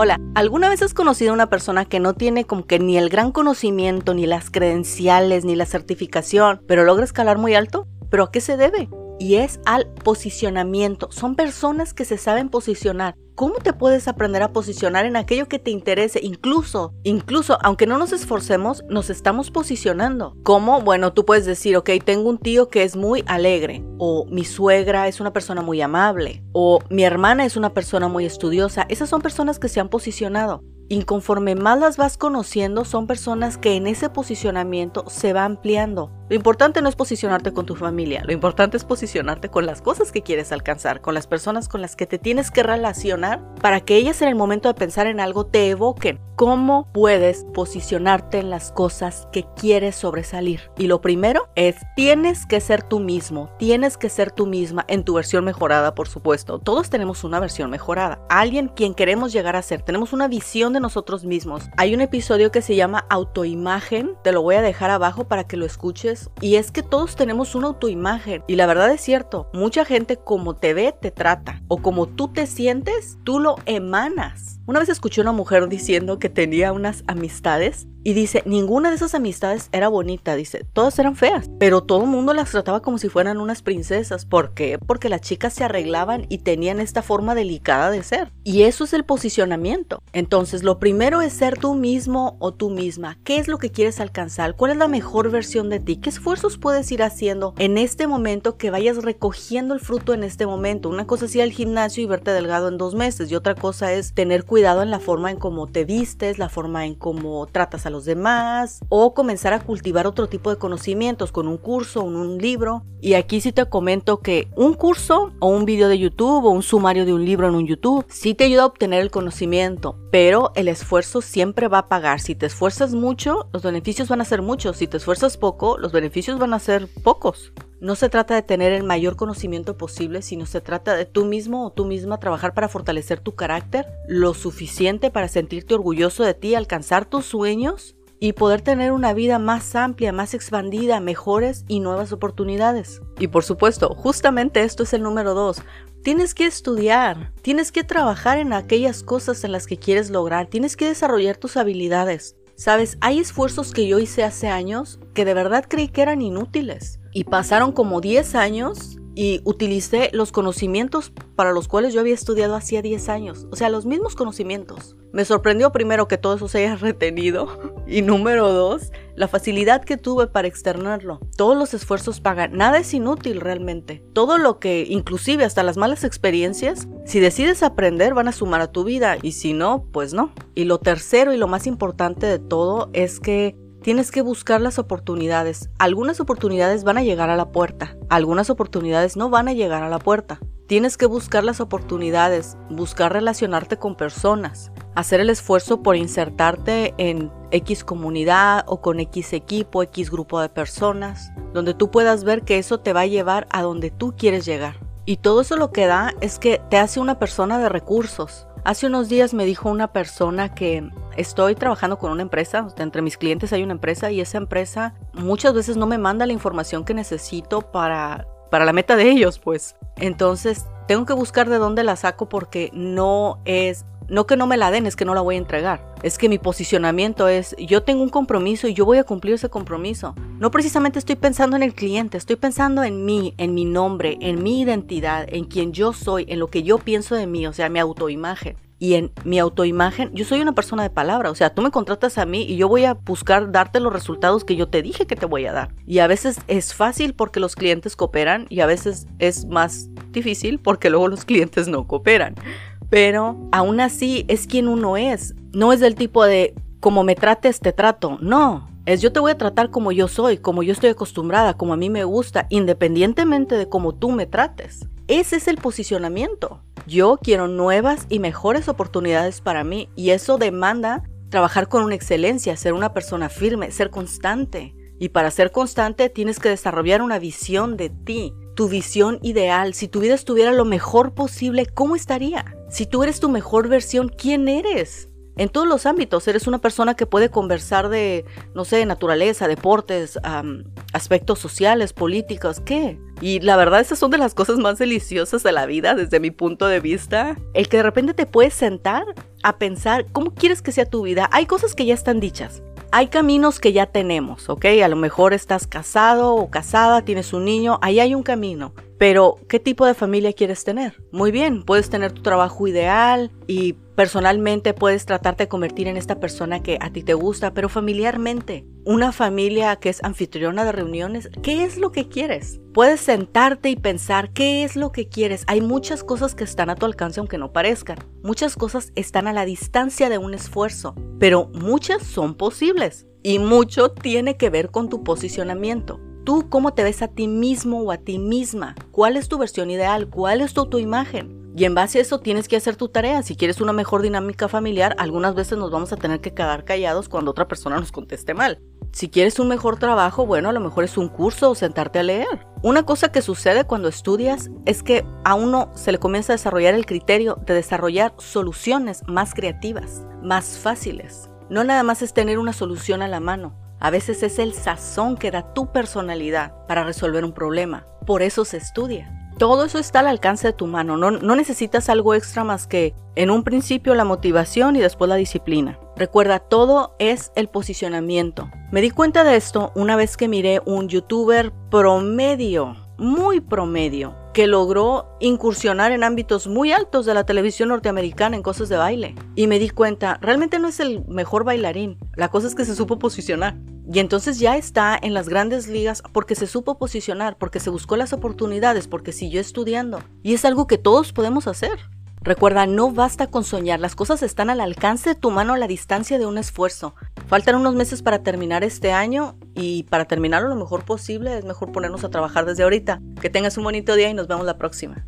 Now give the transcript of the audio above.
Hola, ¿alguna vez has conocido a una persona que no tiene como que ni el gran conocimiento, ni las credenciales, ni la certificación, pero logra escalar muy alto? ¿Pero a qué se debe? Y es al posicionamiento. Son personas que se saben posicionar. ¿Cómo te puedes aprender a posicionar en aquello que te interese? Incluso, incluso, aunque no nos esforcemos, nos estamos posicionando. ¿Cómo? Bueno, tú puedes decir, ok, tengo un tío que es muy alegre, o mi suegra es una persona muy amable, o mi hermana es una persona muy estudiosa. Esas son personas que se han posicionado. Y conforme más las vas conociendo, son personas que en ese posicionamiento se va ampliando. Lo importante no es posicionarte con tu familia, lo importante es posicionarte con las cosas que quieres alcanzar, con las personas con las que te tienes que relacionar para que ellas en el momento de pensar en algo te evoquen. ¿Cómo puedes posicionarte en las cosas que quieres sobresalir? Y lo primero es, tienes que ser tú mismo, tienes que ser tú misma en tu versión mejorada, por supuesto. Todos tenemos una versión mejorada, alguien quien queremos llegar a ser, tenemos una visión de nosotros mismos. Hay un episodio que se llama autoimagen, te lo voy a dejar abajo para que lo escuches. Y es que todos tenemos una autoimagen. Y la verdad es cierto, mucha gente como te ve, te trata. O como tú te sientes, tú lo emanas. Una vez escuché a una mujer diciendo que tenía unas amistades y dice, ninguna de esas amistades era bonita, dice, todas eran feas, pero todo el mundo las trataba como si fueran unas princesas. ¿Por qué? Porque las chicas se arreglaban y tenían esta forma delicada de ser. Y eso es el posicionamiento. Entonces, lo primero es ser tú mismo o tú misma. ¿Qué es lo que quieres alcanzar? ¿Cuál es la mejor versión de ti? ¿Qué esfuerzos puedes ir haciendo en este momento que vayas recogiendo el fruto en este momento? Una cosa es ir al gimnasio y verte delgado en dos meses y otra cosa es tener cuidado en la forma en cómo te vistes, la forma en cómo tratas a los demás o comenzar a cultivar otro tipo de conocimientos con un curso, o un libro. Y aquí sí te comento que un curso o un video de YouTube o un sumario de un libro en un YouTube sí te ayuda a obtener el conocimiento, pero el esfuerzo siempre va a pagar. Si te esfuerzas mucho, los beneficios van a ser muchos. Si te esfuerzas poco, los beneficios van a ser pocos. No se trata de tener el mayor conocimiento posible, sino se trata de tú mismo o tú misma trabajar para fortalecer tu carácter lo suficiente para sentirte orgulloso de ti, alcanzar tus sueños y poder tener una vida más amplia, más expandida, mejores y nuevas oportunidades. Y por supuesto, justamente esto es el número dos. Tienes que estudiar, tienes que trabajar en aquellas cosas en las que quieres lograr, tienes que desarrollar tus habilidades. Sabes, hay esfuerzos que yo hice hace años que de verdad creí que eran inútiles. Y pasaron como 10 años y utilicé los conocimientos para los cuales yo había estudiado hacía 10 años. O sea, los mismos conocimientos. Me sorprendió primero que todo eso se haya retenido. Y número dos, la facilidad que tuve para externarlo. Todos los esfuerzos pagan. Nada es inútil realmente. Todo lo que, inclusive hasta las malas experiencias, si decides aprender van a sumar a tu vida. Y si no, pues no. Y lo tercero y lo más importante de todo es que Tienes que buscar las oportunidades. Algunas oportunidades van a llegar a la puerta, algunas oportunidades no van a llegar a la puerta. Tienes que buscar las oportunidades, buscar relacionarte con personas, hacer el esfuerzo por insertarte en X comunidad o con X equipo, X grupo de personas, donde tú puedas ver que eso te va a llevar a donde tú quieres llegar. Y todo eso lo que da es que te hace una persona de recursos. Hace unos días me dijo una persona que estoy trabajando con una empresa, entre mis clientes hay una empresa y esa empresa muchas veces no me manda la información que necesito para, para la meta de ellos, pues. Entonces tengo que buscar de dónde la saco porque no es no que no me la den, es que no la voy a entregar. Es que mi posicionamiento es, yo tengo un compromiso y yo voy a cumplir ese compromiso. No precisamente estoy pensando en el cliente, estoy pensando en mí, en mi nombre, en mi identidad, en quien yo soy, en lo que yo pienso de mí, o sea, mi autoimagen y en mi autoimagen, yo soy una persona de palabra, o sea, tú me contratas a mí y yo voy a buscar darte los resultados que yo te dije que te voy a dar. Y a veces es fácil porque los clientes cooperan y a veces es más difícil porque luego los clientes no cooperan. Pero aún así es quien uno es. No es del tipo de como me trates, te trato. No, es yo te voy a tratar como yo soy, como yo estoy acostumbrada, como a mí me gusta, independientemente de cómo tú me trates. Ese es el posicionamiento. Yo quiero nuevas y mejores oportunidades para mí y eso demanda trabajar con una excelencia, ser una persona firme, ser constante. Y para ser constante tienes que desarrollar una visión de ti, tu visión ideal. Si tu vida estuviera lo mejor posible, ¿cómo estaría? Si tú eres tu mejor versión, ¿quién eres? en todos los ámbitos. Eres una persona que puede conversar de, no sé, naturaleza, deportes, aspectos sociales, políticos, ¿qué? Y la verdad, esas son de las cosas más deliciosas de la vida desde mi punto de vista. El que de repente te puedes sentar a pensar cómo quieres que sea tu vida. Hay cosas que ya están dichas. Hay caminos que ya tenemos, ¿ok? A lo mejor estás casado o casada, tienes un niño, ahí hay un camino. Pero, ¿qué tipo de familia quieres tener? Muy bien, puedes tener tu trabajo ideal y personalmente puedes tratarte de convertir en esta persona que a ti te gusta, pero familiarmente, una familia que es anfitriona de reuniones, ¿qué es lo que quieres? Puedes sentarte y pensar qué es lo que quieres. Hay muchas cosas que están a tu alcance aunque no parezcan. Muchas cosas están a la distancia de un esfuerzo, pero muchas son posibles. Y mucho tiene que ver con tu posicionamiento tú cómo te ves a ti mismo o a ti misma, cuál es tu versión ideal, cuál es tu autoimagen. Y en base a eso tienes que hacer tu tarea. Si quieres una mejor dinámica familiar, algunas veces nos vamos a tener que quedar callados cuando otra persona nos conteste mal. Si quieres un mejor trabajo, bueno, a lo mejor es un curso o sentarte a leer. Una cosa que sucede cuando estudias es que a uno se le comienza a desarrollar el criterio de desarrollar soluciones más creativas, más fáciles. No nada más es tener una solución a la mano, a veces es el sazón que da tu personalidad para resolver un problema. Por eso se estudia. Todo eso está al alcance de tu mano. No, necesitas algo extra más que en un principio la motivación y después la disciplina. Recuerda, todo es el posicionamiento. Me di cuenta de esto una vez que miré un youtuber promedio, muy promedio, que logró incursionar en ámbitos muy altos de la televisión norteamericana en cosas de baile. Y me di cuenta, realmente no es el mejor bailarín, la cosa es que se supo posicionar. Y entonces ya está en las grandes ligas porque se supo posicionar, porque se buscó las oportunidades, porque siguió estudiando. Y es algo que todos podemos hacer. Recuerda, no basta con soñar, las cosas están al alcance de tu mano a la distancia de un esfuerzo. Faltan unos meses para terminar este año y para terminarlo lo mejor posible es mejor ponernos a trabajar desde ahorita. Que tengas un bonito día y nos vemos la próxima.